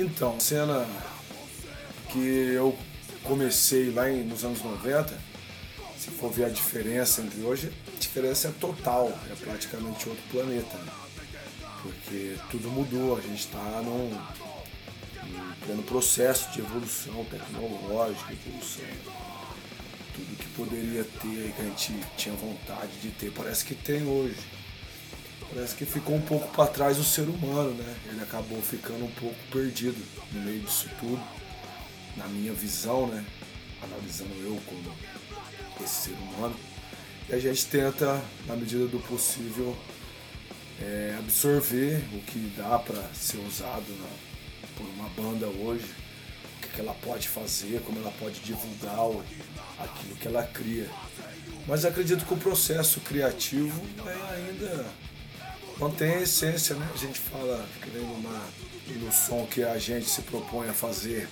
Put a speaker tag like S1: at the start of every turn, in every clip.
S1: Então, cena que eu comecei lá em, nos anos 90, se for ver a diferença entre hoje, a diferença é total, é praticamente outro planeta. Né? Porque tudo mudou, a gente está num, num pleno processo de evolução tecnológica, evolução. Tudo que poderia ter, que a gente tinha vontade de ter, parece que tem hoje. Parece que ficou um pouco para trás o ser humano, né? Ele acabou ficando um pouco perdido no meio disso tudo, na minha visão, né? Analisando eu como esse ser humano. E a gente tenta, na medida do possível, é, absorver o que dá para ser usado por uma banda hoje, o que, ela pode fazer, como ela pode divulgar aquilo que ela cria. Mas acredito que o processo criativo é ainda mantém a essência, né? A gente fala no, no som que a gente se propõe a fazer,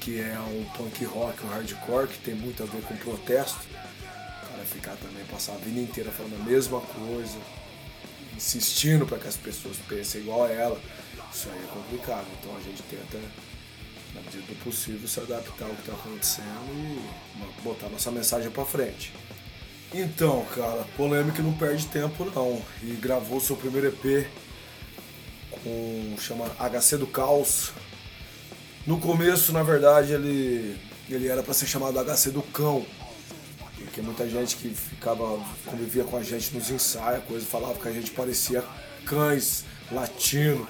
S1: que é um punk rock, um hardcore, que tem muito a ver com protesto. O cara ficar também, passar a vida inteira falando a mesma coisa, insistindo para que as pessoas pensem igual a ela, isso aí é complicado. Então a gente tenta, na medida do possível, se adaptar ao que está acontecendo e botar nossa mensagem para frente. Então, cara, polêmica não perde tempo não. E gravou seu primeiro EP com chama HC do Caos. No começo, na verdade, ele ele era para ser chamado HC do Cão. Porque muita gente que ficava convivia com a gente nos ensaios, coisa falava que a gente parecia cães latindo.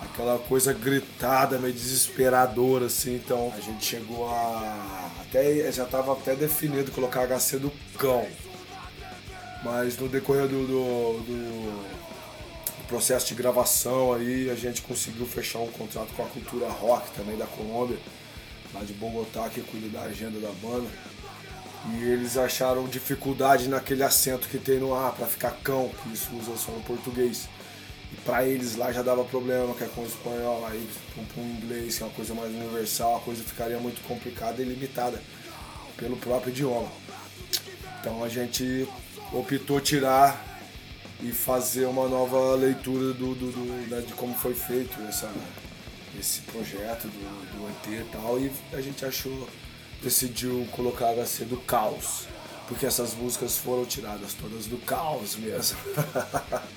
S1: Aquela coisa gritada, meio desesperadora, assim. Então a gente chegou a. Até, já estava até definido colocar HC do cão. Mas no decorrer do, do, do, processo de gravação aí, a gente conseguiu fechar um contrato com a Cultura Rock também da Colômbia, lá de Bogotá, que cuida da agenda da banda. E eles acharam dificuldade naquele acento que tem no A para ficar cão, que isso usa só no português. E para eles lá já dava problema, que é com o espanhol, aí com o inglês, que é uma coisa mais universal, a coisa ficaria muito complicada e limitada pelo próprio idioma. Então a gente optou tirar e fazer uma nova leitura do, do, do né, de como foi feito essa, esse projeto do, do ET e tal, e a gente achou, decidiu colocar HC do caos, porque essas músicas foram tiradas todas do caos mesmo.